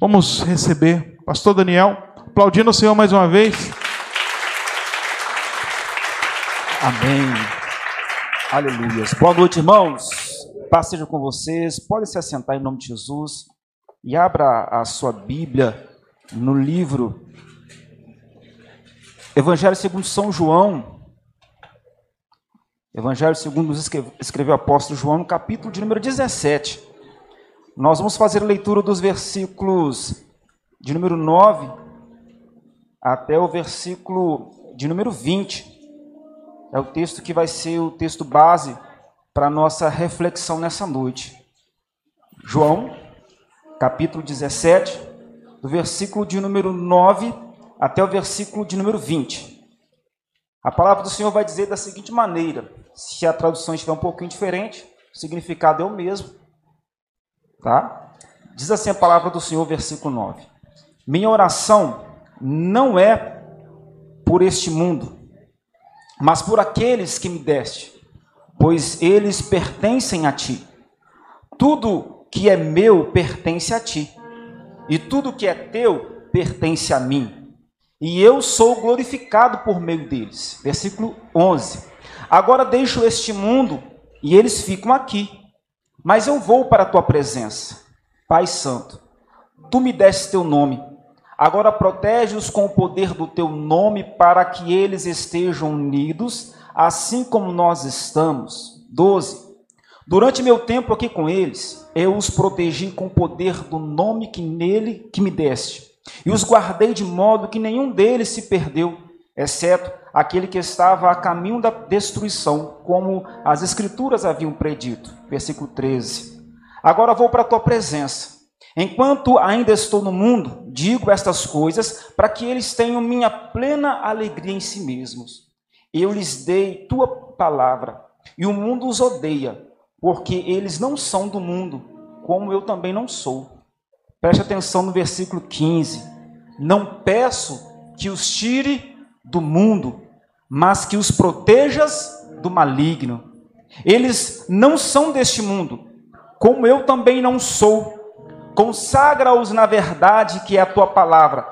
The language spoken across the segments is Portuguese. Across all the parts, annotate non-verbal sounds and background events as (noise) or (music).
Vamos receber Pastor Daniel, aplaudindo o Senhor mais uma vez. Amém. Aleluia. Boa noite, irmãos. Paz seja com vocês. Pode se assentar em nome de Jesus e abra a sua Bíblia no livro Evangelho segundo São João. Evangelho segundo escreveu o apóstolo João, no capítulo de número 17. Nós vamos fazer a leitura dos versículos de número 9 até o versículo de número 20. É o texto que vai ser o texto base para a nossa reflexão nessa noite. João, capítulo 17, do versículo de número 9 até o versículo de número 20. A palavra do Senhor vai dizer da seguinte maneira: se a tradução estiver um pouquinho diferente, o significado é o mesmo. Tá? Diz assim a palavra do Senhor, versículo 9: Minha oração não é por este mundo, mas por aqueles que me deste, pois eles pertencem a ti. Tudo que é meu pertence a ti, e tudo que é teu pertence a mim. E eu sou glorificado por meio deles. Versículo 11. Agora deixo este mundo e eles ficam aqui, mas eu vou para a tua presença. Pai Santo, tu me deste teu nome. Agora protege-os com o poder do teu nome para que eles estejam unidos assim como nós estamos. 12. Durante meu tempo aqui com eles, eu os protegi com o poder do nome que nele que me deste, e os guardei de modo que nenhum deles se perdeu, exceto aquele que estava a caminho da destruição, como as escrituras haviam predito. Versículo 13. Agora vou para a tua presença. Enquanto ainda estou no mundo, digo estas coisas para que eles tenham minha plena alegria em si mesmos. Eu lhes dei tua palavra, e o mundo os odeia, porque eles não são do mundo, como eu também não sou. Preste atenção no versículo 15. Não peço que os tire do mundo, mas que os protejas do maligno. Eles não são deste mundo, como eu também não sou. Consagra-os na verdade que é a tua palavra.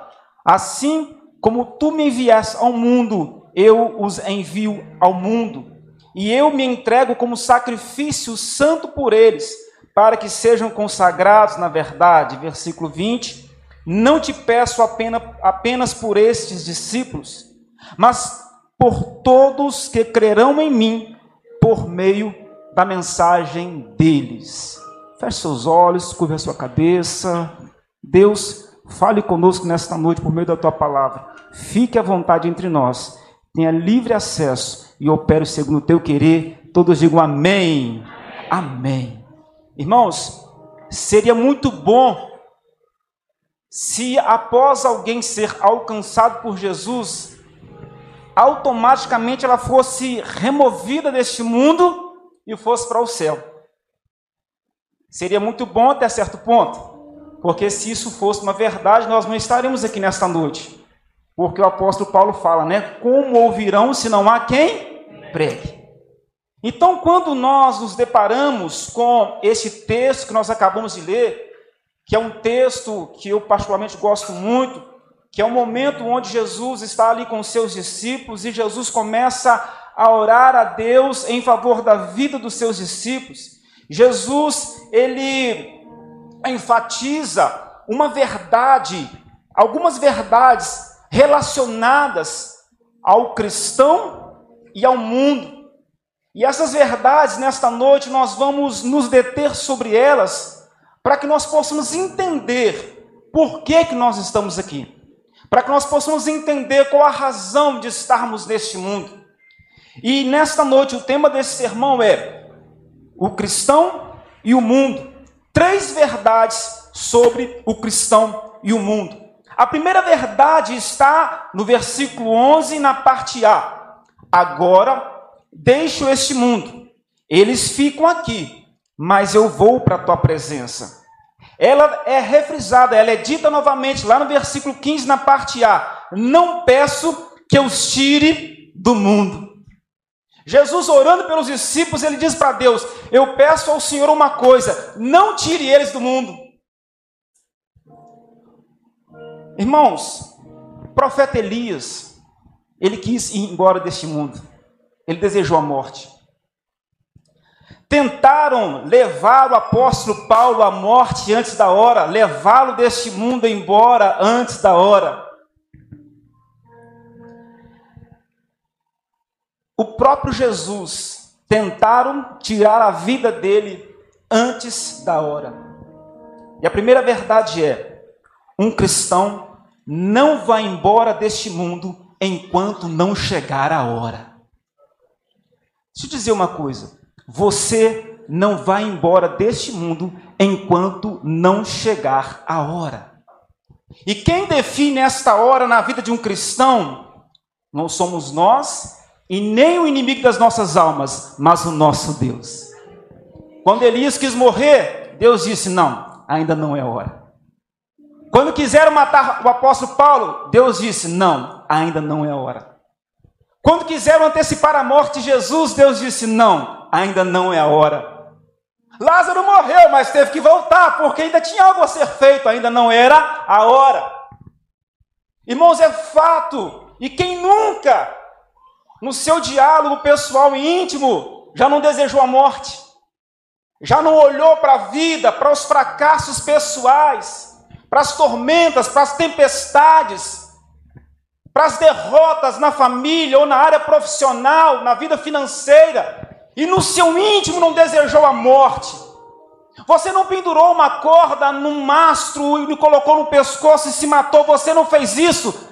Assim como tu me enviaste ao mundo, eu os envio ao mundo, e eu me entrego como sacrifício santo por eles, para que sejam consagrados na verdade. Versículo 20. Não te peço apenas, apenas por estes discípulos, mas por todos que crerão em mim por meio da mensagem deles. Feche seus olhos, curva a sua cabeça. Deus, fale conosco nesta noite por meio da tua palavra. Fique à vontade entre nós tenha livre acesso e opere segundo o teu querer. Todos digam amém. Amém. amém. Irmãos, seria muito bom se após alguém ser alcançado por Jesus, automaticamente ela fosse removida deste mundo e fosse para o céu. Seria muito bom até certo ponto, porque se isso fosse uma verdade, nós não estaríamos aqui nesta noite. Porque o apóstolo Paulo fala, né? Como ouvirão se não há quem pregue? Então, quando nós nos deparamos com esse texto que nós acabamos de ler, que é um texto que eu particularmente gosto muito, que é um momento onde Jesus está ali com seus discípulos e Jesus começa a orar a Deus em favor da vida dos seus discípulos. Jesus, ele enfatiza uma verdade, algumas verdades relacionadas ao cristão e ao mundo. E essas verdades, nesta noite, nós vamos nos deter sobre elas, para que nós possamos entender por que, que nós estamos aqui, para que nós possamos entender qual a razão de estarmos neste mundo. E nesta noite, o tema desse sermão é o cristão e o mundo. Três verdades sobre o cristão e o mundo. A primeira verdade está no versículo 11, na parte A. Agora deixo este mundo, eles ficam aqui, mas eu vou para a tua presença. Ela é refrisada, ela é dita novamente lá no versículo 15, na parte A: Não peço que os tire do mundo. Jesus orando pelos discípulos, ele diz para Deus: Eu peço ao Senhor uma coisa, não tire eles do mundo. Irmãos, o profeta Elias, ele quis ir embora deste mundo. Ele desejou a morte. Tentaram levar o apóstolo Paulo à morte antes da hora, levá-lo deste mundo embora antes da hora. O próprio Jesus tentaram tirar a vida dele antes da hora. E a primeira verdade é: um cristão não vai embora deste mundo enquanto não chegar a hora. Deixa eu dizer uma coisa: você não vai embora deste mundo enquanto não chegar a hora. E quem define esta hora na vida de um cristão não somos nós e nem o inimigo das nossas almas, mas o nosso Deus. Quando Elias quis morrer, Deus disse: Não, ainda não é hora. Quando quiseram matar o apóstolo Paulo, Deus disse: Não, ainda não é hora. Quando quiseram antecipar a morte de Jesus, Deus disse: Não, ainda não é a hora. Lázaro morreu, mas teve que voltar, porque ainda tinha algo a ser feito, ainda não era a hora. Irmãos, é fato, e quem nunca, no seu diálogo pessoal e íntimo, já não desejou a morte, já não olhou para a vida, para os fracassos pessoais, para as tormentas, para as tempestades, para as derrotas na família ou na área profissional, na vida financeira, e no seu íntimo não desejou a morte. Você não pendurou uma corda num mastro e me colocou no pescoço e se matou, você não fez isso.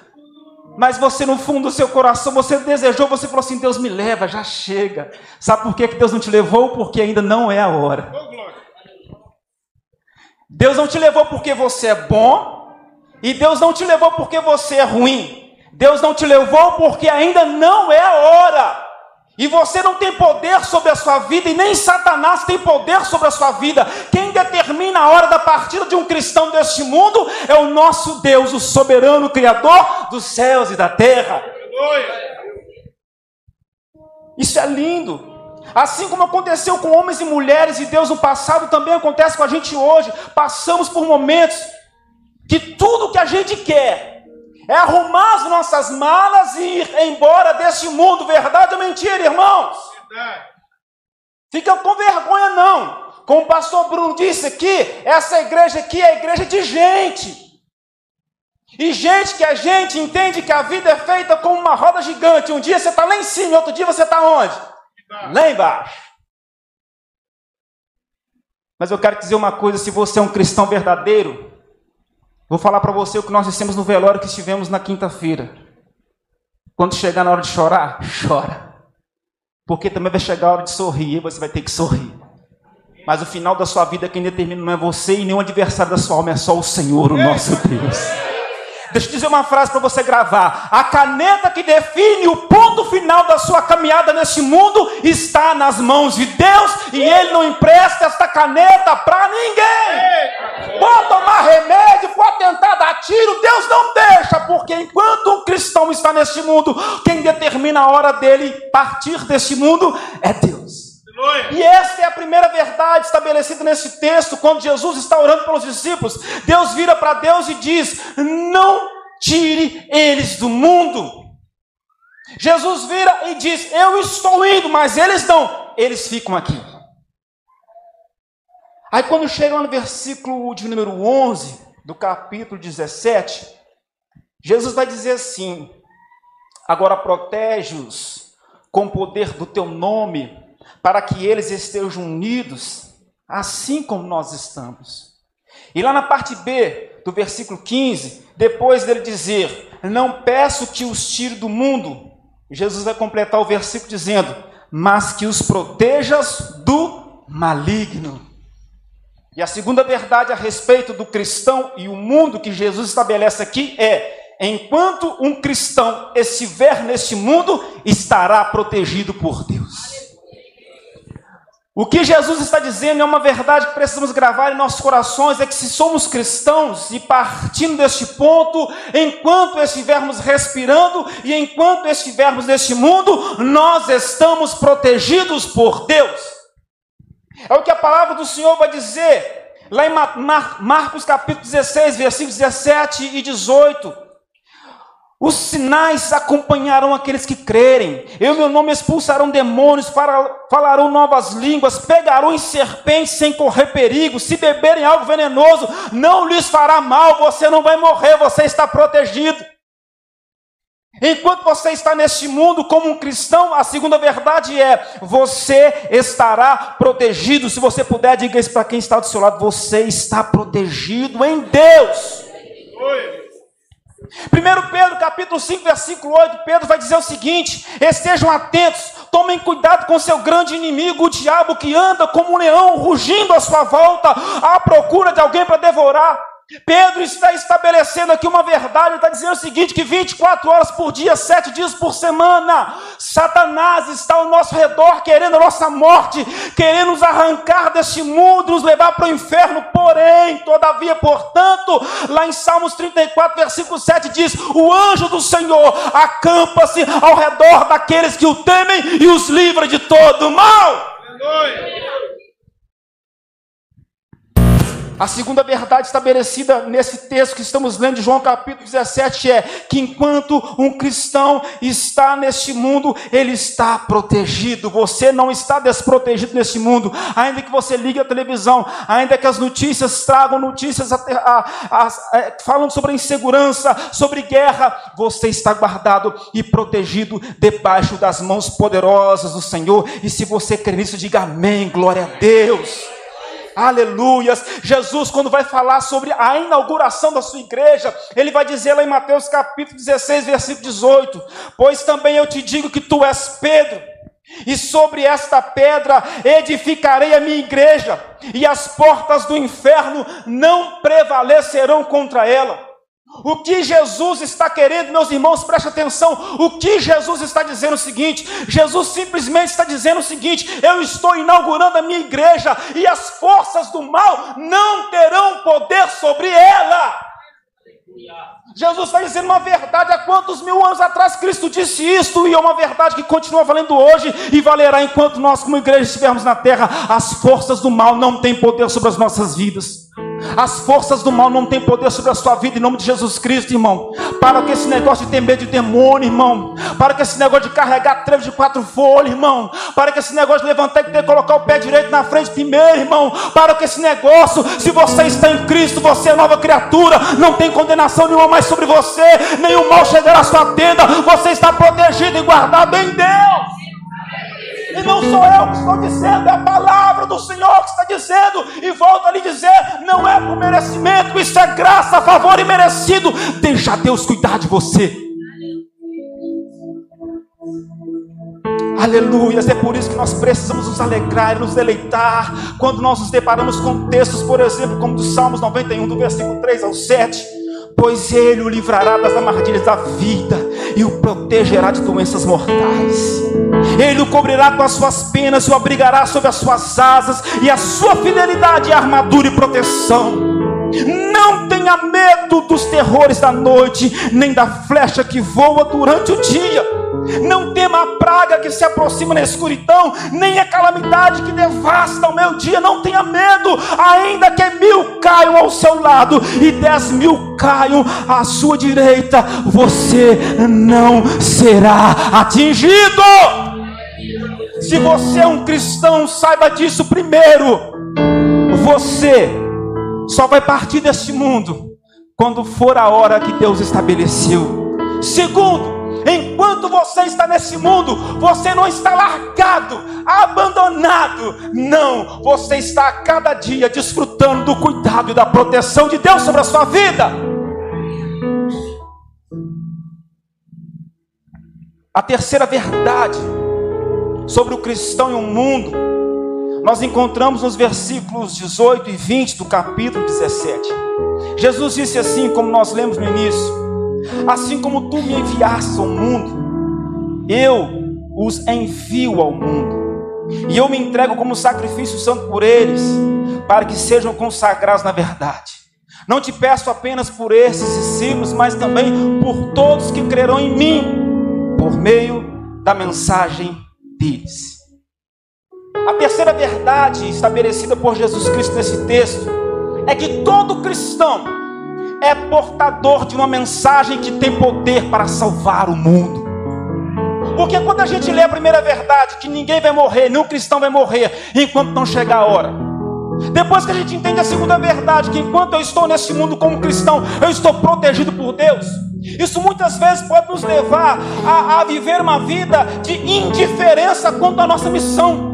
Mas você, no fundo do seu coração, você desejou, você falou assim: Deus me leva, já chega. Sabe por que Deus não te levou? Porque ainda não é a hora. Deus não te levou porque você é bom, e Deus não te levou porque você é ruim. Deus não te levou porque ainda não é a hora. E você não tem poder sobre a sua vida, e nem Satanás tem poder sobre a sua vida. Quem determina a hora da partida de um cristão deste mundo é o nosso Deus, o soberano Criador dos céus e da terra. Isso é lindo. Assim como aconteceu com homens e mulheres de Deus no passado, também acontece com a gente hoje. Passamos por momentos que tudo que a gente quer é arrumar as nossas malas e ir embora deste mundo. Verdade ou mentira, irmãos? Verdade. Fica com vergonha, não. Como o pastor Bruno disse aqui, essa igreja aqui é a igreja de gente. E gente que a gente entende que a vida é feita como uma roda gigante. Um dia você está lá em cima, outro dia você está onde? Lá embaixo. Mas eu quero dizer uma coisa: se você é um cristão verdadeiro, Vou falar para você o que nós dissemos no velório que estivemos na quinta-feira. Quando chegar na hora de chorar, (laughs) chora. Porque também vai chegar a hora de sorrir e você vai ter que sorrir. Mas o final da sua vida, quem determina não é você e nem o adversário da sua alma, é só o Senhor, o nosso Deus. Deixa eu dizer uma frase para você gravar. A caneta que define o ponto final da sua caminhada nesse mundo está nas mãos de Deus e Ele não empresta esta caneta para ninguém. Pode tomar remédio, pode tentar dar tiro, Deus não deixa, porque enquanto um cristão está neste mundo, quem determina a hora dele partir deste mundo é Deus. E esta é a primeira verdade estabelecida nesse texto, quando Jesus está orando pelos discípulos. Deus vira para Deus e diz: Não tire eles do mundo. Jesus vira e diz: Eu estou indo, mas eles não, eles ficam aqui. Aí, quando chega no versículo de número 11 do capítulo 17, Jesus vai dizer assim: Agora protege-os com o poder do teu nome para que eles estejam unidos, assim como nós estamos. E lá na parte B do versículo 15, depois dele dizer: Não peço que os tire do mundo, Jesus vai completar o versículo dizendo: Mas que os protejas do maligno. E a segunda verdade a respeito do cristão e o mundo que Jesus estabelece aqui é: enquanto um cristão estiver neste mundo, estará protegido por Deus. O que Jesus está dizendo é uma verdade que precisamos gravar em nossos corações: é que se somos cristãos e partindo deste ponto, enquanto estivermos respirando e enquanto estivermos neste mundo, nós estamos protegidos por Deus. É o que a palavra do Senhor vai dizer Lá em Marcos capítulo 16, versículos 17 e 18. Os sinais acompanharão aqueles que crerem. Eu, meu nome, expulsarão demônios, falarão novas línguas, pegarão em serpentes sem correr perigo. Se beberem algo venenoso, não lhes fará mal. Você não vai morrer, você está protegido. Enquanto você está neste mundo como um cristão, a segunda verdade é: você estará protegido. Se você puder, diga isso para quem está do seu lado: você está protegido em Deus. Oi. 1 Pedro capítulo 5, versículo 8, Pedro vai dizer o seguinte: estejam atentos, tomem cuidado com seu grande inimigo, o diabo que anda como um leão, rugindo à sua volta, à procura de alguém para devorar. Pedro está estabelecendo aqui uma verdade, está dizendo o seguinte: que 24 horas por dia, 7 dias por semana, Satanás está ao nosso redor, querendo a nossa morte, querendo nos arrancar deste mundo, nos levar para o inferno. Porém, todavia, portanto, lá em Salmos 34, versículo 7 diz: O anjo do Senhor acampa-se ao redor daqueles que o temem e os livra de todo mal. Aleluia. A segunda verdade estabelecida nesse texto que estamos lendo de João capítulo 17 é que enquanto um cristão está neste mundo, ele está protegido. Você não está desprotegido neste mundo. Ainda que você ligue a televisão, ainda que as notícias tragam notícias a, a, a, é, sobre insegurança, sobre guerra, você está guardado e protegido debaixo das mãos poderosas do Senhor. E se você crer nisso, diga amém, glória a Deus. Aleluias. Jesus, quando vai falar sobre a inauguração da sua igreja, ele vai dizer lá em Mateus capítulo 16, versículo 18: Pois também eu te digo que tu és Pedro, e sobre esta pedra edificarei a minha igreja, e as portas do inferno não prevalecerão contra ela. O que Jesus está querendo, meus irmãos, preste atenção. O que Jesus está dizendo é o seguinte: Jesus simplesmente está dizendo o seguinte: eu estou inaugurando a minha igreja e as forças do mal não terão poder sobre ela. Jesus está dizendo uma verdade. Há quantos mil anos atrás Cristo disse isto? E é uma verdade que continua valendo hoje e valerá enquanto nós, como igreja, estivermos na terra. As forças do mal não têm poder sobre as nossas vidas. As forças do mal não têm poder sobre a sua vida em nome de Jesus Cristo, irmão. Para com esse negócio de ter medo de demônio, irmão. Para com esse negócio de carregar trevo de quatro folhas, irmão. Para com esse negócio de levantar e ter que colocar o pé direito na frente primeiro, irmão. Para com esse negócio, se você está em Cristo, você é nova criatura. Não tem condenação nenhuma mais sobre você. Nenhum mal chegará à sua tenda. Você está protegido e guardado em Deus. E não sou eu que estou dizendo, é a palavra do Senhor que está dizendo. E volto a lhe dizer: não é por merecimento, isso é graça, favor e merecido. Deixa Deus cuidar de você. Aleluias, é por isso que nós precisamos nos alegrar e nos deleitar quando nós nos deparamos com textos, por exemplo, como do Salmos 91, do versículo 3 ao 7 pois ele o livrará das armadilhas da vida e o protegerá de doenças mortais. Ele o cobrirá com as suas penas e o abrigará sob as suas asas, e a sua fidelidade é armadura e proteção. Não tenha medo dos terrores da noite, nem da flecha que voa durante o dia não tema a praga que se aproxima na escuridão, nem a calamidade que devasta o meu dia. Não tenha medo, ainda que mil caiam ao seu lado e dez mil caiam à sua direita, você não será atingido. Se você é um cristão, saiba disso primeiro. Você só vai partir deste mundo quando for a hora que Deus estabeleceu. Segundo, Enquanto você está nesse mundo, você não está largado, abandonado. Não, você está a cada dia desfrutando do cuidado e da proteção de Deus sobre a sua vida. A terceira verdade sobre o cristão e o mundo, nós encontramos nos versículos 18 e 20 do capítulo 17. Jesus disse assim, como nós lemos no início: Assim como tu me enviaste ao mundo, eu os envio ao mundo. E eu me entrego como sacrifício santo por eles, para que sejam consagrados na verdade. Não te peço apenas por esses discípulos, mas também por todos que crerão em mim, por meio da mensagem deles. A terceira verdade estabelecida por Jesus Cristo nesse texto é que todo cristão é portador de uma mensagem que tem poder para salvar o mundo. Porque quando a gente lê a primeira verdade, que ninguém vai morrer, nenhum cristão vai morrer, enquanto não chegar a hora. Depois que a gente entende a segunda verdade, que enquanto eu estou nesse mundo como cristão, eu estou protegido por Deus. Isso muitas vezes pode nos levar a, a viver uma vida de indiferença quanto à nossa missão.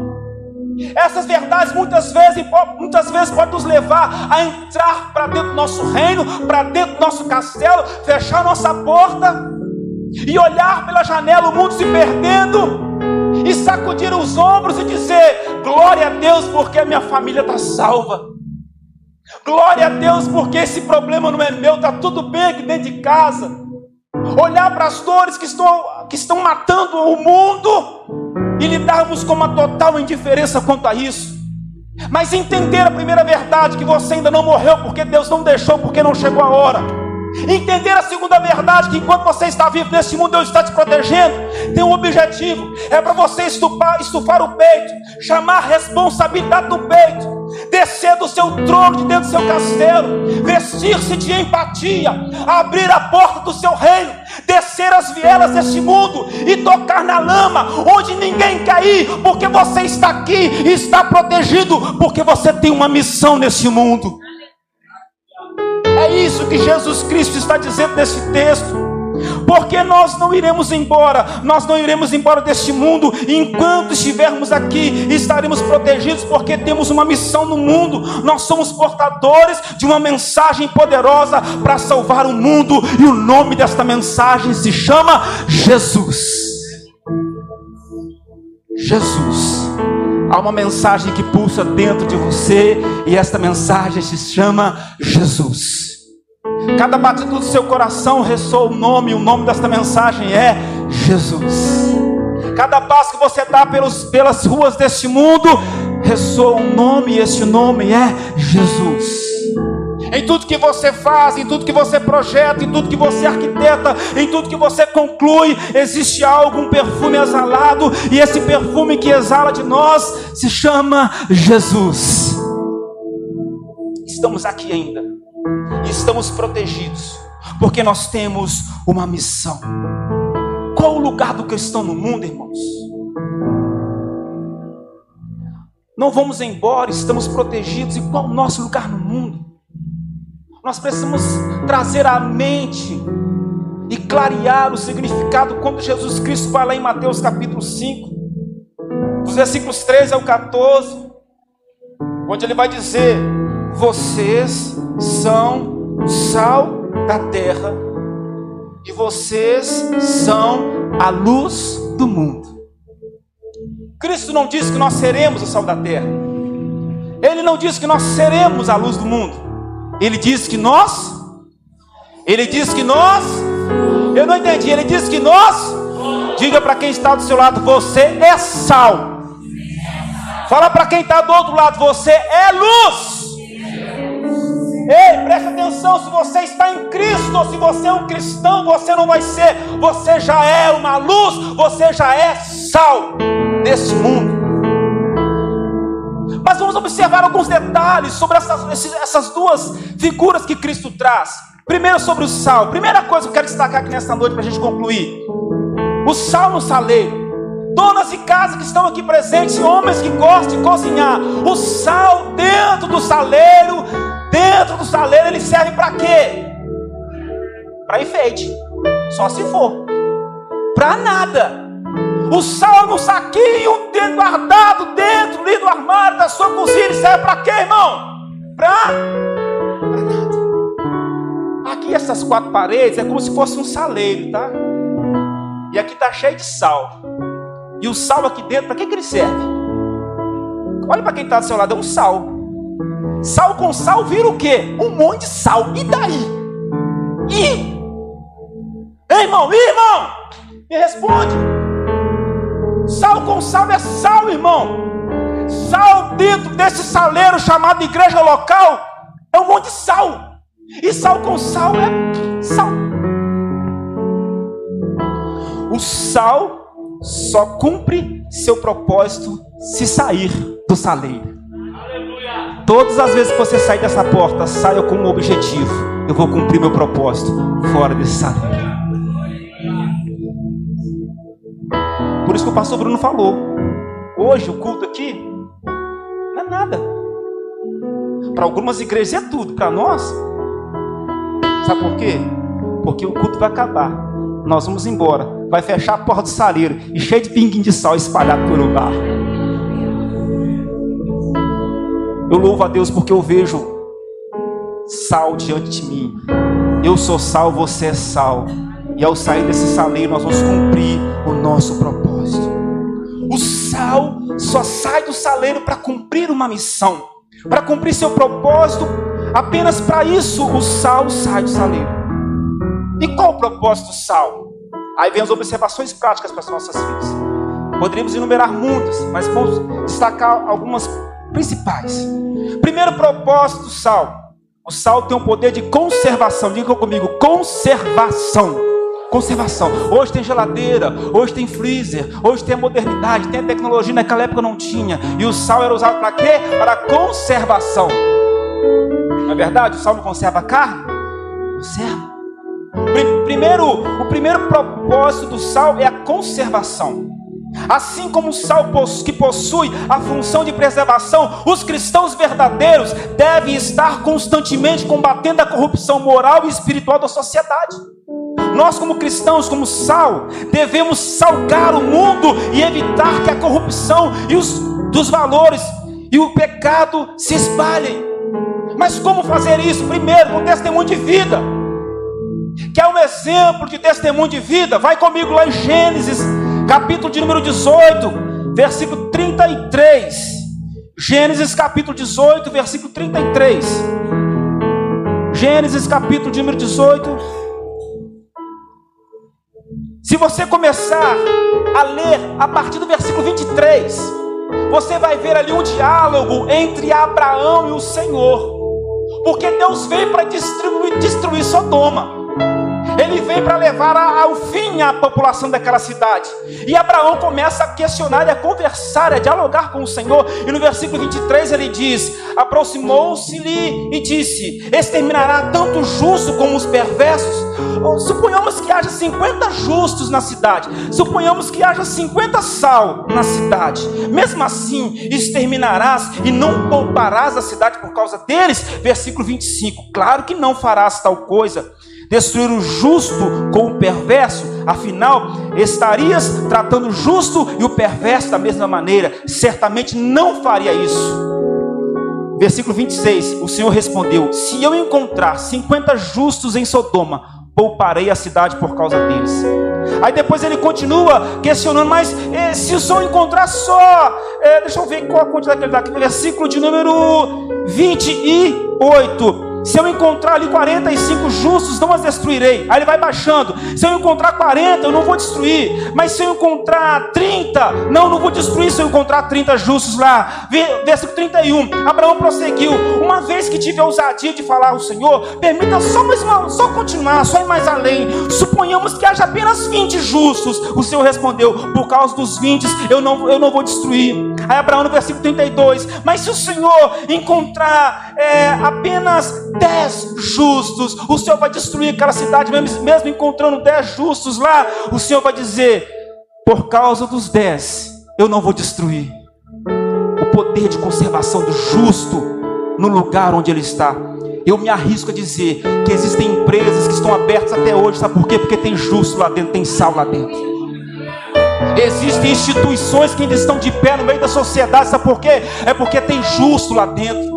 Essas verdades muitas vezes, muitas vezes podem nos levar a entrar para dentro do nosso reino, para dentro do nosso castelo, fechar nossa porta e olhar pela janela o mundo se perdendo e sacudir os ombros e dizer: Glória a Deus, porque a minha família está salva. Glória a Deus, porque esse problema não é meu, está tudo bem aqui dentro de casa. Olhar para as dores que estão, que estão matando o mundo e lidarmos com uma total indiferença quanto a isso. Mas entender a primeira verdade: que você ainda não morreu porque Deus não deixou, porque não chegou a hora. Entender a segunda verdade, que enquanto você está vivo nesse mundo, Deus está te protegendo. Tem um objetivo: é para você estufar, estufar o peito, chamar a responsabilidade do peito, descer do seu trono, de dentro do seu castelo, vestir-se de empatia, abrir a porta do seu reino, descer as vielas deste mundo e tocar na lama, onde ninguém cair, porque você está aqui e está protegido, porque você tem uma missão nesse mundo. Isso que Jesus Cristo está dizendo nesse texto. Porque nós não iremos embora, nós não iremos embora deste mundo enquanto estivermos aqui, estaremos protegidos porque temos uma missão no mundo. Nós somos portadores de uma mensagem poderosa para salvar o mundo, e o nome desta mensagem se chama Jesus. Jesus. Há uma mensagem que pulsa dentro de você, e esta mensagem se chama Jesus. Cada batida do seu coração ressoa o nome, o nome desta mensagem é Jesus. Cada passo que você dá pelos, pelas ruas deste mundo ressoa um nome, e esse nome é Jesus. Em tudo que você faz, em tudo que você projeta, em tudo que você arquiteta, em tudo que você conclui, existe algo, um perfume exalado, e esse perfume que exala de nós se chama Jesus. Estamos aqui ainda estamos protegidos, porque nós temos uma missão. Qual o lugar do cristão no mundo, irmãos? Não vamos embora, estamos protegidos, e qual o nosso lugar no mundo? Nós precisamos trazer à mente e clarear o significado quando Jesus Cristo fala em Mateus capítulo 5, dos versículos 13 ao 14, onde ele vai dizer: Vocês são sal da terra e vocês são a luz do mundo. Cristo não disse que nós seremos o sal da terra. Ele não disse que nós seremos a luz do mundo. Ele disse que nós Ele disse que nós Eu não entendi. Ele disse que nós Diga para quem está do seu lado, você é sal. Fala para quem está do outro lado, você é luz. Ei, preste atenção: se você está em Cristo, se você é um cristão, você não vai ser, você já é uma luz, você já é sal desse mundo. Mas vamos observar alguns detalhes sobre essas, essas duas figuras que Cristo traz. Primeiro, sobre o sal. Primeira coisa que eu quero destacar aqui nesta noite para a gente concluir: o sal no saleiro. Donas de casa que estão aqui presentes, homens que gostam de cozinhar, o sal dentro do saleiro Dentro do saleiro ele serve para quê? Para enfeite. Só se for. Para nada. O sal no saquinho, guardado dentro ali do armário da sua cozinha, ele serve para quê, irmão? Para nada. Aqui essas quatro paredes é como se fosse um saleiro, tá? E aqui tá cheio de sal. E o sal aqui dentro, para que, que ele serve? Olha para quem está do seu lado, é um sal. Sal com sal vira o quê? Um monte de sal. E daí? E? Ei, irmão, irmão? Me responde. Sal com sal é sal, irmão. Sal dentro desse saleiro chamado igreja local é um monte de sal. E sal com sal é sal. O sal só cumpre seu propósito se sair do saleiro. Todas as vezes que você sair dessa porta, saia com um objetivo. Eu vou cumprir meu propósito fora desse salão. Por isso que o pastor Bruno falou. Hoje o culto aqui não é nada. Para algumas igrejas é tudo, para nós. Sabe por quê? Porque o culto vai acabar. Nós vamos embora. Vai fechar a porta do saleiro e cheio de pinguim de sal espalhado pelo lugar. Eu louvo a Deus porque eu vejo sal diante de mim. Eu sou sal, você é sal. E ao sair desse saleiro, nós vamos cumprir o nosso propósito. O sal só sai do saleiro para cumprir uma missão, para cumprir seu propósito. Apenas para isso o sal sai do saleiro. E qual o propósito do sal? Aí vem as observações práticas para as nossas vidas. Poderíamos enumerar muitas, mas vamos destacar algumas principais. Primeiro propósito do sal. O sal tem um poder de conservação. Diga comigo, conservação. Conservação. Hoje tem geladeira, hoje tem freezer, hoje tem a modernidade, tem a tecnologia, naquela época não tinha. E o sal era usado para quê? Para conservação. Não é verdade? O sal não conserva a carne? Conserva. Primeiro, o primeiro propósito do sal é a conservação. Assim como o sal que possui a função de preservação, os cristãos verdadeiros devem estar constantemente combatendo a corrupção moral e espiritual da sociedade. Nós, como cristãos, como sal, devemos salgar o mundo e evitar que a corrupção e os dos valores e o pecado se espalhem. Mas como fazer isso? Primeiro, com testemunho de vida. Que é um exemplo de testemunho de vida. Vai comigo lá em Gênesis capítulo de número 18, versículo 33. Gênesis capítulo 18, versículo 33. Gênesis capítulo de número 18. Se você começar a ler a partir do versículo 23, você vai ver ali um diálogo entre Abraão e o Senhor. Porque Deus veio para destruir, destruir Sodoma. Vem para levar ao fim a população daquela cidade. E Abraão começa a questionar, a conversar, a dialogar com o Senhor. E no versículo 23 ele diz: Aproximou-se-lhe e disse: Exterminará tanto o justo como os perversos. Suponhamos que haja 50 justos na cidade. Suponhamos que haja 50 sal na cidade. Mesmo assim, exterminarás e não pouparás a cidade por causa deles. Versículo 25: Claro que não farás tal coisa destruir o justo com o perverso, afinal, estarias tratando o justo e o perverso da mesma maneira, certamente não faria isso. Versículo 26, o Senhor respondeu: Se eu encontrar 50 justos em Sodoma, pouparei a cidade por causa deles. Aí depois ele continua questionando, mas eh, se o Senhor encontrar só, eh, deixa eu ver qual a quantidade que ele dá aqui, versículo de número 28. Se eu encontrar ali 45 justos, não as destruirei. Aí ele vai baixando. Se eu encontrar 40, eu não vou destruir. Mas se eu encontrar 30, não, não vou destruir. Se eu encontrar 30 justos lá. Versículo 31. Abraão prosseguiu. Uma vez que tive a ousadia de falar ao Senhor, permita só mais uma, só continuar, só ir mais além. Suponhamos que haja apenas 20 justos. O Senhor respondeu: Por causa dos 20, eu não, eu não vou destruir. Aí Abraão no versículo 32. Mas se o Senhor encontrar é, apenas dez justos, o Senhor vai destruir aquela cidade, mesmo, mesmo encontrando dez justos lá, o Senhor vai dizer: por causa dos dez, eu não vou destruir. O poder de conservação do justo no lugar onde ele está. Eu me arrisco a dizer que existem empresas que estão abertas até hoje, sabe por quê? Porque tem justo lá dentro, tem sal lá dentro. Existem instituições que ainda estão de pé no meio da sociedade, sabe por quê? É porque tem justo lá dentro.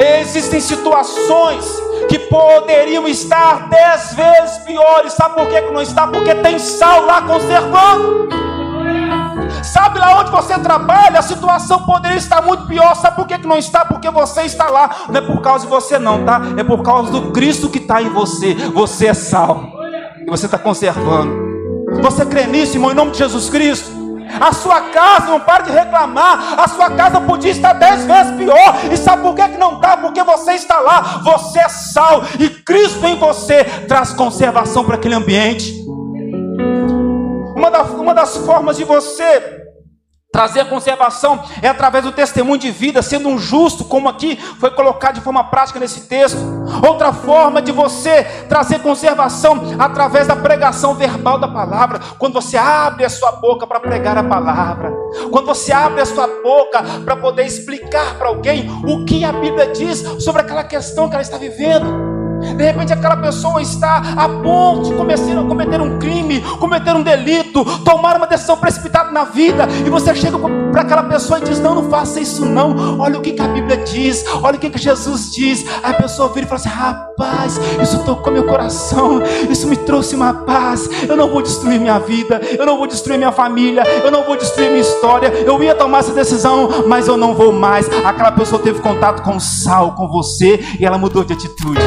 Existem situações que poderiam estar dez vezes piores. Sabe por que não está? Porque tem sal lá conservando. Sabe lá onde você trabalha, a situação poderia estar muito pior. Sabe por que não está? Porque você está lá. Não é por causa de você, não, tá? É por causa do Cristo que está em você. Você é sal. E você está conservando. Você crê nisso, irmão, em nome de Jesus Cristo? A sua casa, não para de reclamar. A sua casa podia estar dez vezes pior. E sabe por que, que não está? Porque você está lá. Você é sal. E Cristo em você traz conservação para aquele ambiente. Uma, da, uma das formas de você Trazer conservação é através do testemunho de vida, sendo um justo, como aqui foi colocado de forma prática nesse texto. Outra forma de você trazer conservação através da pregação verbal da palavra, quando você abre a sua boca para pregar a palavra, quando você abre a sua boca para poder explicar para alguém o que a Bíblia diz sobre aquela questão que ela está vivendo. De repente aquela pessoa está a ponto de cometer, cometer um crime, cometer um delito, tomar uma decisão precipitada na vida, e você chega para aquela pessoa e diz: Não, não faça isso não. Olha o que, que a Bíblia diz, olha o que, que Jesus diz. Aí a pessoa vira e fala assim: Rapaz, isso tocou meu coração, isso me trouxe uma paz. Eu não vou destruir minha vida, eu não vou destruir minha família, eu não vou destruir minha história. Eu ia tomar essa decisão, mas eu não vou mais. Aquela pessoa teve contato com o sal, com você, e ela mudou de atitude.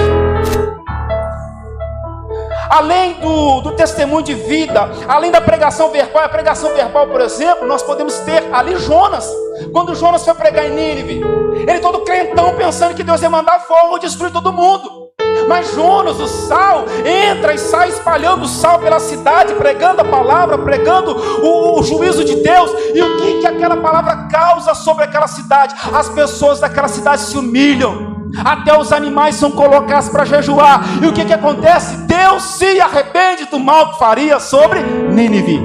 Além do, do testemunho de vida, além da pregação verbal, a pregação verbal, por exemplo, nós podemos ter ali Jonas. Quando Jonas foi pregar em Nínive, ele todo crentão pensando que Deus ia mandar fogo e destruir todo mundo. Mas Jonas, o sal, entra e sai espalhando o sal pela cidade, pregando a palavra, pregando o, o, juízo de Deus. E o que, que aquela palavra causa sobre aquela cidade? As pessoas daquela cidade se humilham. Até os animais são colocados para jejuar. E o que, que acontece? Deus se arrepende do mal que faria sobre Nínive.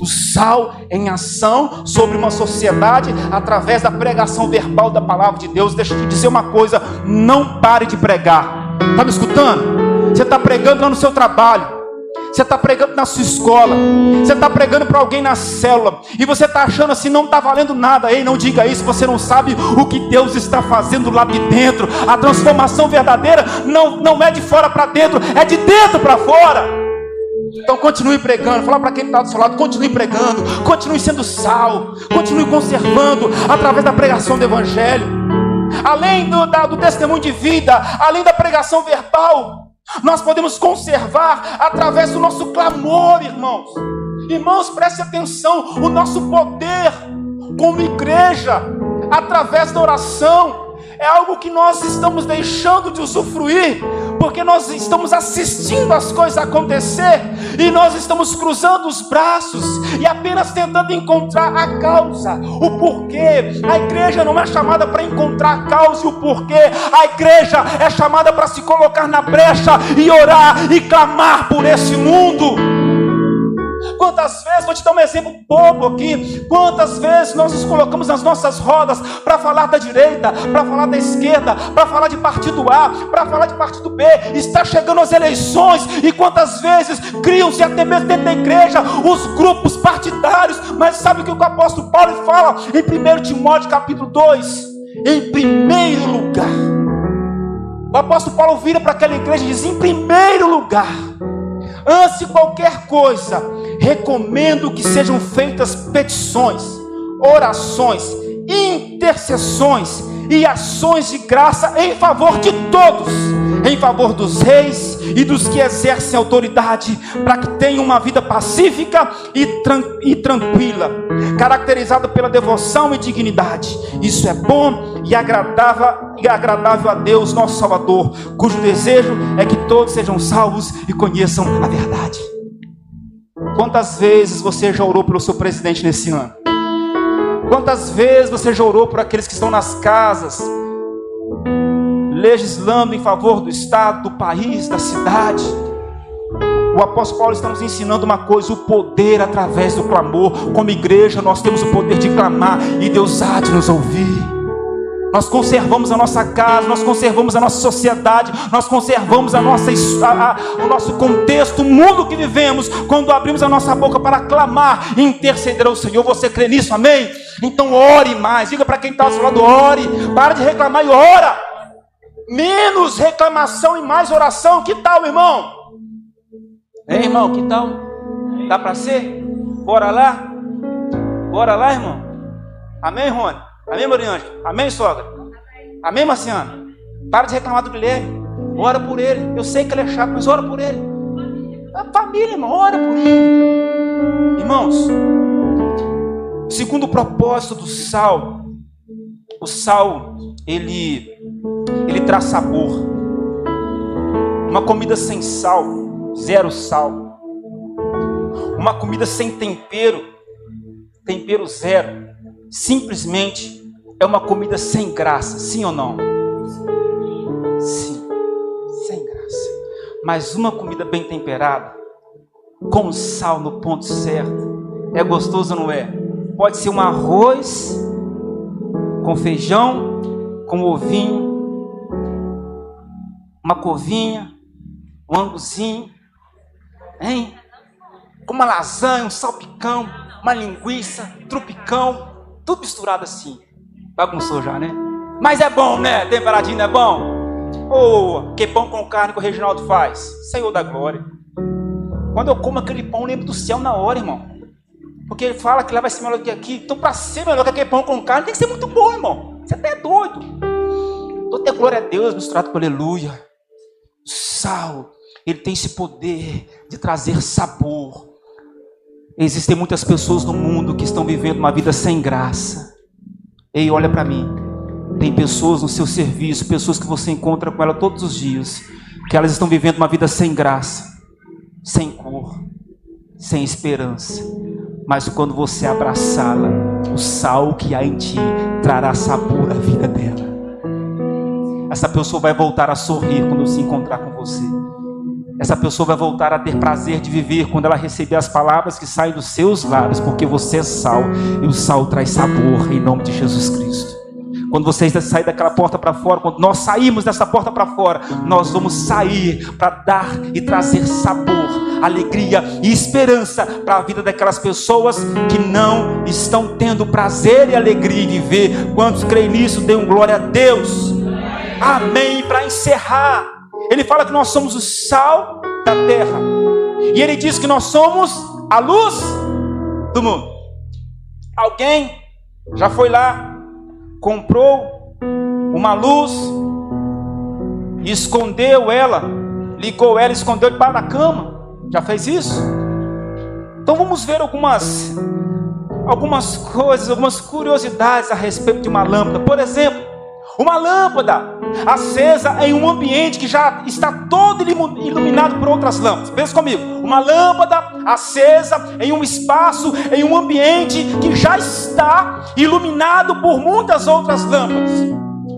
O sal em ação sobre uma sociedade através da pregação verbal da palavra de Deus. Deixa eu te dizer uma coisa: não pare de pregar. Está me escutando? Você está pregando lá no seu trabalho. Você está pregando na sua escola, você está pregando para alguém na célula, e você está achando assim, não está valendo nada. Ei, não diga isso, você não sabe o que Deus está fazendo lá de dentro. A transformação verdadeira não, não é de fora para dentro, é de dentro para fora. Então continue pregando, fala para quem está do seu lado, continue pregando, continue sendo sal, continue conservando através da pregação do Evangelho, além do, da, do testemunho de vida, além da pregação verbal, nós podemos conservar através do nosso clamor, irmãos. Irmãos, preste atenção: o nosso poder como igreja, através da oração, é algo que nós estamos deixando de usufruir, porque nós estamos assistindo as coisas acontecer e nós estamos cruzando os braços e apenas tentando encontrar a causa, o porquê. A igreja não é chamada para encontrar a causa e o porquê, a igreja é chamada para se colocar na brecha e orar e clamar por esse mundo. Quantas vezes, vou te dar um exemplo bobo aqui, quantas vezes nós nos colocamos nas nossas rodas para falar da direita, para falar da esquerda, para falar de partido A, para falar de partido B, está chegando as eleições, e quantas vezes criam-se até mesmo dentro da igreja os grupos partidários, mas sabe o que o apóstolo Paulo fala em 1 Timóteo capítulo 2? Em primeiro lugar, o apóstolo Paulo vira para aquela igreja e diz: em primeiro lugar, antes de qualquer coisa, recomendo que sejam feitas petições, orações, intercessões e ações de graça em favor de todos, em favor dos reis e dos que exercem autoridade, para que tenham uma vida pacífica e, tran e tranquila, caracterizada pela devoção e dignidade. Isso é bom e agradável, e agradável a Deus, nosso Salvador, cujo desejo é que todos sejam salvos e conheçam a verdade. Quantas vezes você já orou pelo seu presidente nesse ano? Quantas vezes você já orou por aqueles que estão nas casas, legislando em favor do Estado, do país, da cidade? O apóstolo Paulo está nos ensinando uma coisa: o poder através do clamor. Como igreja, nós temos o poder de clamar e Deus há de nos ouvir. Nós conservamos a nossa casa, nós conservamos a nossa sociedade, nós conservamos a nossa, a, a, o nosso contexto, o mundo que vivemos, quando abrimos a nossa boca para clamar e interceder ao Senhor. Você crê nisso? Amém? Então ore mais. Diga para quem está ao seu lado: ore. Para de reclamar e ora. Menos reclamação e mais oração. Que tal, irmão? Hein, irmão? Que tal? Dá para ser? Bora lá? Bora lá, irmão? Amém, Rony? Amém, Mariane? Amém, sogra? Amém, Marciana? Para de reclamar do Guilherme. Ora por ele. Eu sei que ele é chato, mas ora por ele. A família, irmão, ora por ele. Irmãos, segundo o propósito do sal, o sal, ele, ele traz sabor. Uma comida sem sal, zero sal. Uma comida sem tempero, tempero zero, simplesmente é uma comida sem graça, sim ou não? Sim, sem graça. Mas uma comida bem temperada, com sal no ponto certo, é gostoso não é? Pode ser um arroz com feijão, com ovinho, uma covinha, um anguzinho, hein? Com uma lasanha, um salpicão, uma linguiça, trupicão, tudo misturado assim. Bagunçou já, né? Mas é bom, né? Temperadinho é bom? Oh, que pão com carne que o Reginaldo faz? Senhor da glória. Quando eu como aquele pão, eu lembro do céu na hora, irmão. Porque ele fala que lá vai ser melhor do que aqui. Então, para ser melhor que aquele pão com carne, tem que ser muito bom, irmão. Você até é doido. Toda glória a Deus, misturado com aleluia. O sal, ele tem esse poder de trazer sabor. Existem muitas pessoas no mundo que estão vivendo uma vida sem graça. Ei, olha para mim. Tem pessoas no seu serviço, pessoas que você encontra com ela todos os dias, que elas estão vivendo uma vida sem graça, sem cor, sem esperança. Mas quando você abraçá-la, o sal que há em ti trará sabor à vida dela. Essa pessoa vai voltar a sorrir quando se encontrar com você. Essa pessoa vai voltar a ter prazer de viver quando ela receber as palavras que saem dos seus lábios, porque você é sal e o sal traz sabor em nome de Jesus Cristo. Quando você sair daquela porta para fora, quando nós saímos dessa porta para fora, nós vamos sair para dar e trazer sabor, alegria e esperança para a vida daquelas pessoas que não estão tendo prazer e alegria em viver. Quantos creem nisso, dêem glória a Deus. Amém. Para encerrar. Ele fala que nós somos o sal da terra. E ele diz que nós somos a luz do mundo. Alguém já foi lá, comprou uma luz escondeu ela, ligou ela, escondeu debaixo da cama. Já fez isso? Então vamos ver algumas algumas coisas, algumas curiosidades a respeito de uma lâmpada. Por exemplo, uma lâmpada acesa em um ambiente que já está todo iluminado por outras lâmpadas. Pensa comigo. Uma lâmpada acesa em um espaço, em um ambiente que já está iluminado por muitas outras lâmpadas.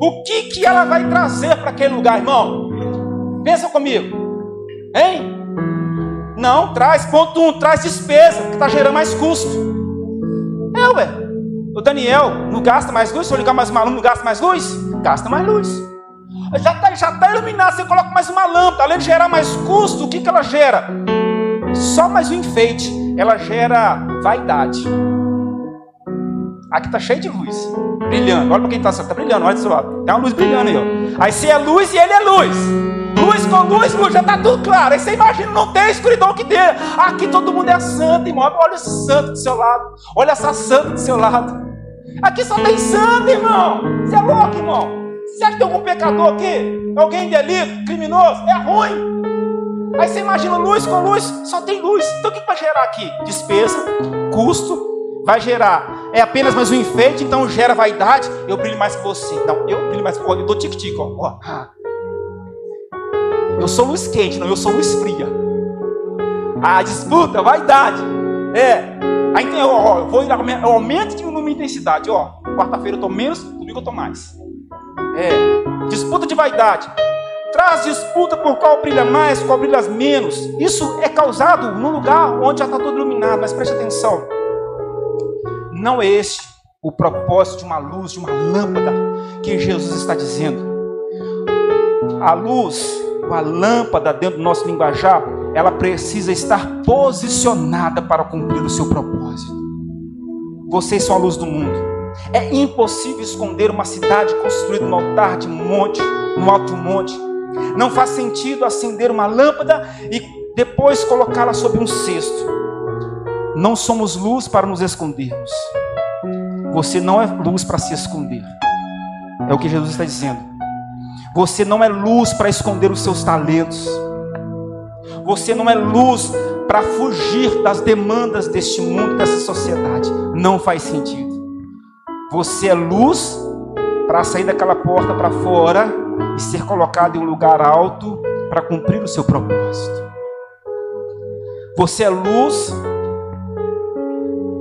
O que, que ela vai trazer para aquele lugar, irmão? Pensa comigo. Hein? Não, traz, ponto um, traz despesa, que está gerando mais custo. É, ué. O Daniel não gasta mais luz? Se eu ligar mais uma luz, não gasta mais luz? Gasta mais luz. Já está já tá iluminado, você coloca mais uma lâmpada. Além de gerar mais custo, o que, que ela gera? Só mais um enfeite. Ela gera vaidade. Aqui está cheio de luz, brilhando. Olha para quem está está brilhando, olha do seu lado. Tem uma luz brilhando aí, ó. Aí você é luz e ele é luz. Luz com luz, luz, já está tudo claro. Aí você imagina, não tem escuridão que dê. Aqui todo mundo é santo, irmão. Olha esse santo do seu lado. Olha essa santa do seu lado. Aqui só tem santo, irmão. Você é louco, irmão. Você acha que tem algum pecador aqui? Alguém delito, criminoso? É ruim. Aí você imagina luz com luz, só tem luz. Então o que vai gerar aqui? Despesa, custo, vai gerar. É apenas mais um enfeite, então gera vaidade. Eu brilho mais que você. Não, eu brilho mais que você. Eu dou tic-tic, ó. Eu sou luz quente, não, eu sou luz fria. A disputa, vaidade. É. Aí tem, ó, eu vou eu aumento de uma intensidade, ó. Quarta-feira eu tô menos, domingo eu tô mais. É. Disputa de vaidade. Traz disputa por qual brilha mais, qual brilha menos. Isso é causado no lugar onde já está tudo iluminado. Mas preste atenção. Não é este o propósito de uma luz, de uma lâmpada que Jesus está dizendo. A luz a lâmpada dentro do nosso linguajar, ela precisa estar posicionada para cumprir o seu propósito. Vocês são a luz do mundo. É impossível esconder uma cidade construída no altar de monte, no alto de um monte. Não faz sentido acender uma lâmpada e depois colocá-la sob um cesto. Não somos luz para nos escondermos. Você não é luz para se esconder. É o que Jesus está dizendo. Você não é luz para esconder os seus talentos. Você não é luz para fugir das demandas deste mundo, dessa sociedade. Não faz sentido. Você é luz para sair daquela porta para fora e ser colocado em um lugar alto para cumprir o seu propósito. Você é luz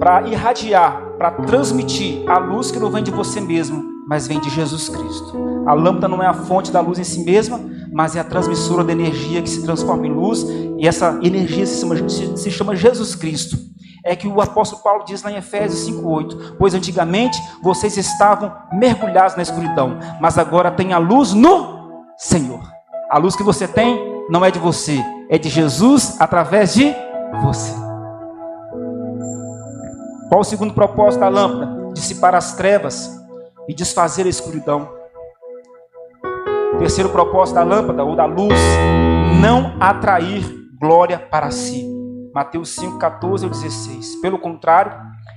para irradiar, para transmitir a luz que não vem de você mesmo, mas vem de Jesus Cristo. A lâmpada não é a fonte da luz em si mesma, mas é a transmissora da energia que se transforma em luz, e essa energia se chama, se chama Jesus Cristo. É que o apóstolo Paulo diz lá em Efésios 5:8, pois antigamente vocês estavam mergulhados na escuridão, mas agora tem a luz no Senhor. A luz que você tem não é de você, é de Jesus através de você. Qual o segundo propósito da lâmpada? Dissipar as trevas e desfazer a escuridão. Terceiro propósito da lâmpada ou da luz, não atrair glória para si. Mateus 5, 14 ao 16. Pelo contrário,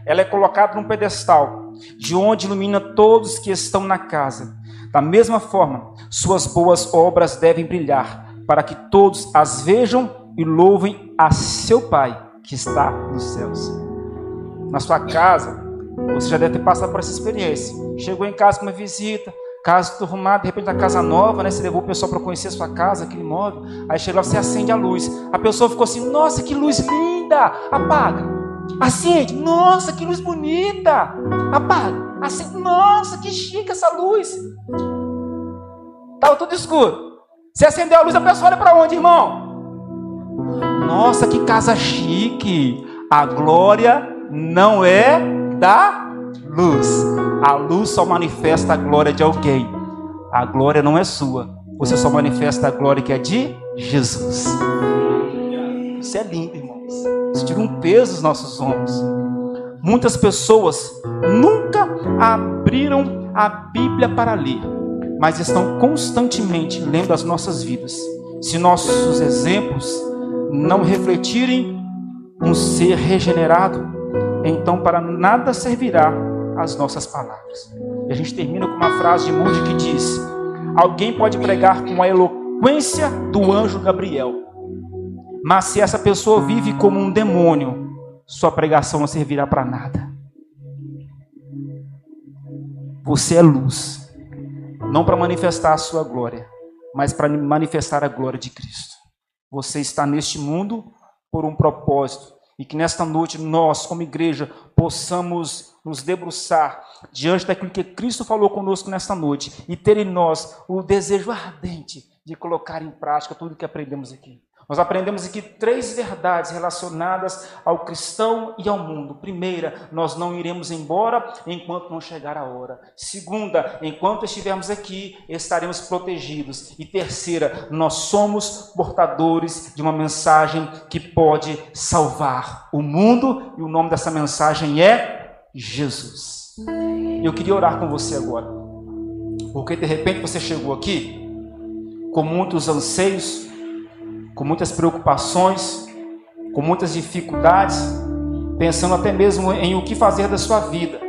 ela é colocada num pedestal, de onde ilumina todos que estão na casa. Da mesma forma, suas boas obras devem brilhar, para que todos as vejam e louvem a seu Pai que está nos céus. Na sua casa, você já deve ter passado por essa experiência. Chegou em casa com uma visita, casa arrumada, de repente a casa nova, né? Você levou o pessoal para conhecer a sua casa, aquele imóvel. Aí chega lá, você acende a luz. A pessoa ficou assim: Nossa, que luz linda! Apaga. Acende. Nossa, que luz bonita! Apaga. Acende. Nossa, que chique essa luz! Estava tudo escuro. Você acendeu a luz, a pessoa olha para onde, irmão? Nossa, que casa chique! A glória não é da luz. A luz só manifesta a glória de alguém. A glória não é sua. Você só manifesta a glória que é de Jesus. Isso é lindo, irmãos. Isso tira um peso dos nossos ombros. Muitas pessoas nunca abriram a Bíblia para ler, mas estão constantemente lendo as nossas vidas. Se nossos exemplos não refletirem um ser regenerado, então para nada servirá as nossas palavras. E a gente termina com uma frase de Moody que diz: Alguém pode pregar com a eloquência do anjo Gabriel, mas se essa pessoa vive como um demônio, sua pregação não servirá para nada. Você é luz, não para manifestar a sua glória, mas para manifestar a glória de Cristo. Você está neste mundo por um propósito e que nesta noite nós, como igreja, possamos nos debruçar diante daquilo que Cristo falou conosco nesta noite e ter em nós o desejo ardente de colocar em prática tudo o que aprendemos aqui. Nós aprendemos aqui três verdades relacionadas ao cristão e ao mundo. Primeira, nós não iremos embora enquanto não chegar a hora. Segunda, enquanto estivermos aqui, estaremos protegidos. E terceira, nós somos portadores de uma mensagem que pode salvar o mundo, e o nome dessa mensagem é Jesus. Eu queria orar com você agora, porque de repente você chegou aqui com muitos anseios, com muitas preocupações, com muitas dificuldades, pensando até mesmo em o que fazer da sua vida.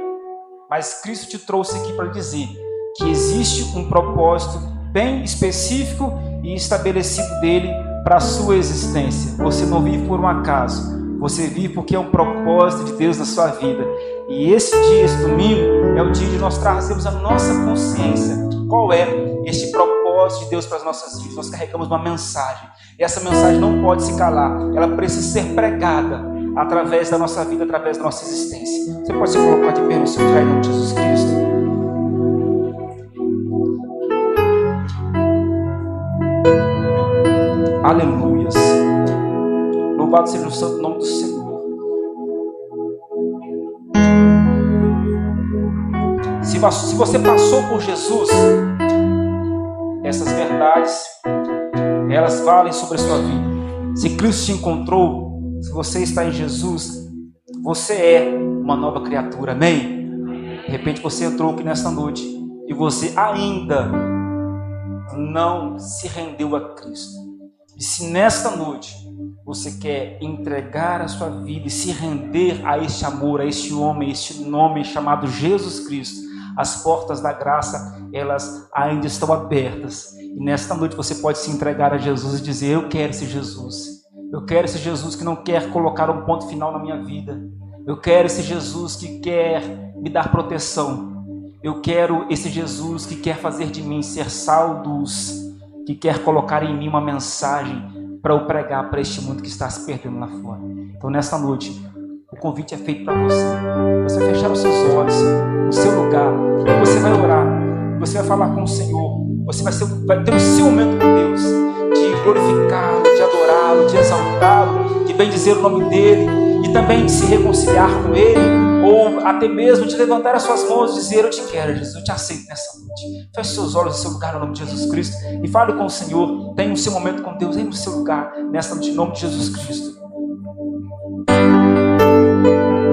Mas Cristo te trouxe aqui para dizer que existe um propósito bem específico e estabelecido dele para a sua existência. Você não vive por um acaso, você vive porque é um propósito de Deus na sua vida. E esse dia, esse domingo, é o dia de nós trazermos a nossa consciência. Qual é este propósito de Deus para as nossas vidas? Nós carregamos uma mensagem. E essa mensagem não pode se calar, ela precisa ser pregada através da nossa vida, através da nossa existência. Você pode se colocar de pé no seu em nome de Jesus Cristo. Aleluias. Louvado seja o santo nome do Senhor. Se você passou por Jesus, essas verdades elas valem sobre a sua vida. Se Cristo te encontrou, se você está em Jesus, você é uma nova criatura, amém? De repente você entrou aqui nesta noite e você ainda não se rendeu a Cristo. E se nesta noite você quer entregar a sua vida e se render a este amor, a este homem, a este nome chamado Jesus Cristo, as portas da graça, elas ainda estão abertas. E nesta noite você pode se entregar a Jesus e dizer: Eu quero esse Jesus. Eu quero esse Jesus que não quer colocar um ponto final na minha vida. Eu quero esse Jesus que quer me dar proteção. Eu quero esse Jesus que quer fazer de mim ser saldos, que quer colocar em mim uma mensagem para eu pregar para este mundo que está se perdendo lá fora. Então, nesta noite, o convite é feito para você. Você fechar os seus olhos, o seu lugar, você vai orar, você vai falar com o Senhor, você vai, ser, vai ter o seu momento com Deus, de glorificá-lo, de adorá-lo, de exaltá-lo, de bendizer o nome dEle e também de se reconciliar com Ele ou até mesmo de levantar as suas mãos e dizer: Eu te quero, Jesus, eu te aceito nessa noite. Feche seus olhos no seu lugar, no nome de Jesus Cristo, e fale com o Senhor. Tenha o seu momento com Deus, em no seu lugar, nessa noite, em nome de Jesus Cristo. thank you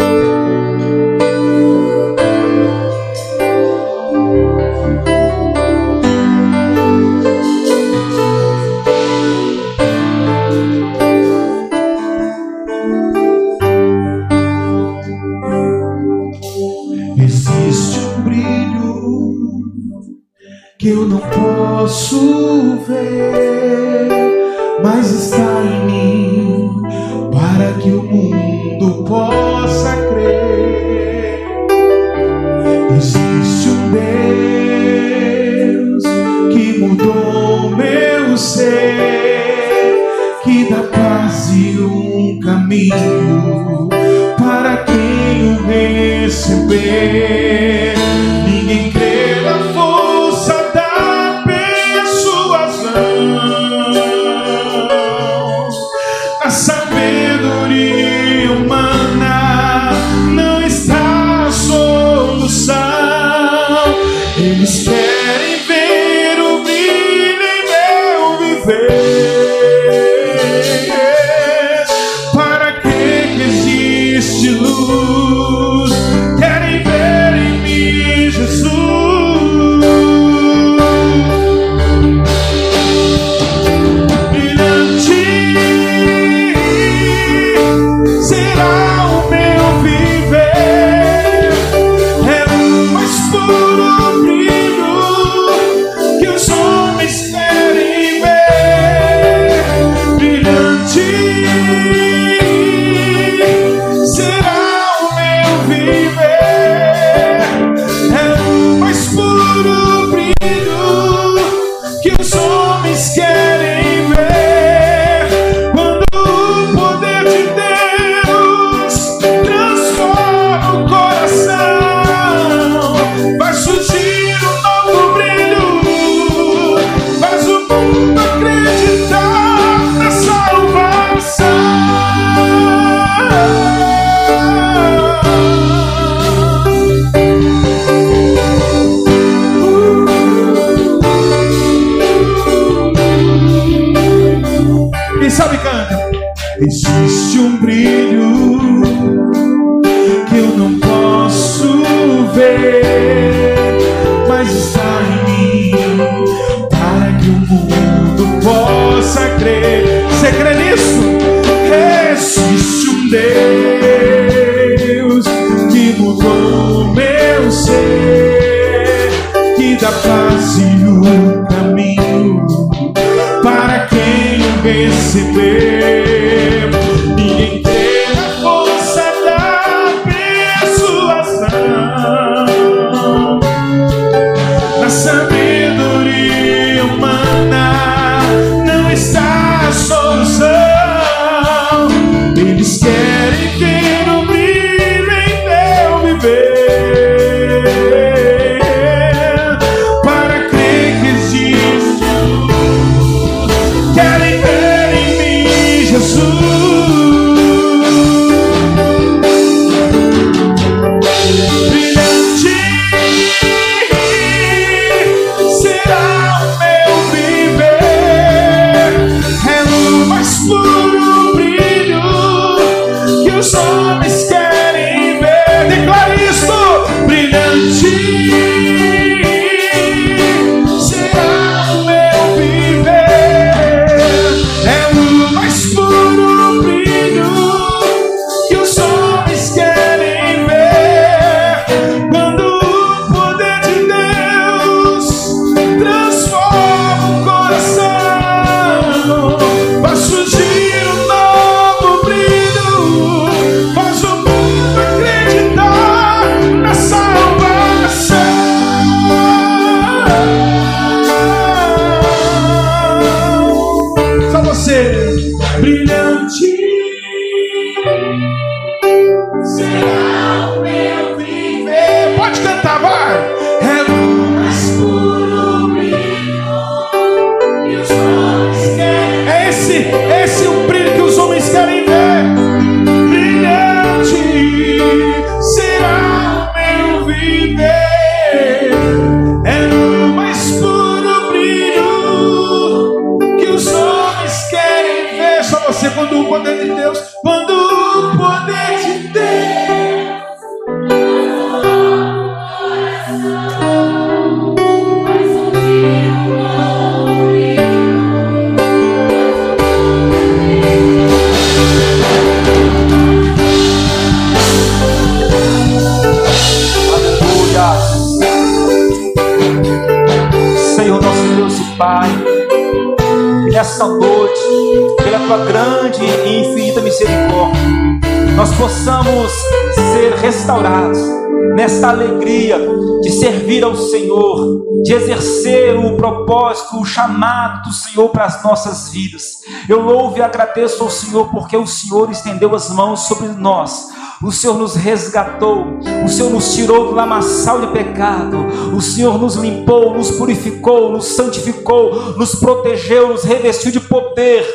de exercer o propósito, o chamado do Senhor para as nossas vidas. Eu louvo e agradeço ao Senhor porque o Senhor estendeu as mãos sobre nós. O Senhor nos resgatou, o Senhor nos tirou do lamaçal de pecado, o Senhor nos limpou, nos purificou, nos santificou, nos protegeu, nos revestiu de poder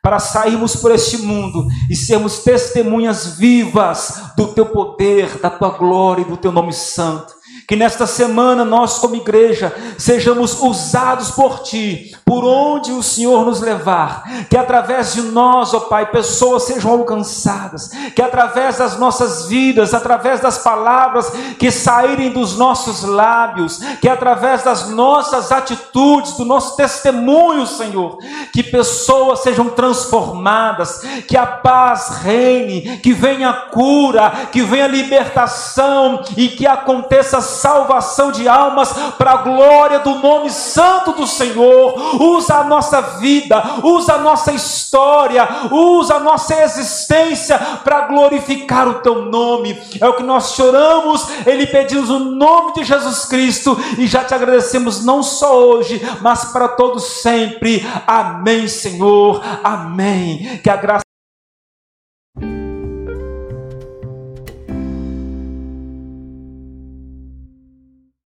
para sairmos por este mundo e sermos testemunhas vivas do teu poder, da tua glória e do teu nome santo. Que nesta semana nós, como igreja, sejamos usados por Ti, por onde o Senhor nos levar. Que através de nós, ó Pai, pessoas sejam alcançadas. Que através das nossas vidas, através das palavras que saírem dos nossos lábios, que através das nossas atitudes, do nosso testemunho, Senhor, que pessoas sejam transformadas, que a paz reine, que venha cura, que venha libertação e que aconteça salvação de almas para a glória do nome santo do Senhor. Usa a nossa vida, usa a nossa história, usa a nossa existência para glorificar o teu nome. É o que nós choramos, ele pedimos o nome de Jesus Cristo e já te agradecemos não só hoje, mas para todos sempre. Amém, Senhor. Amém. Que a graça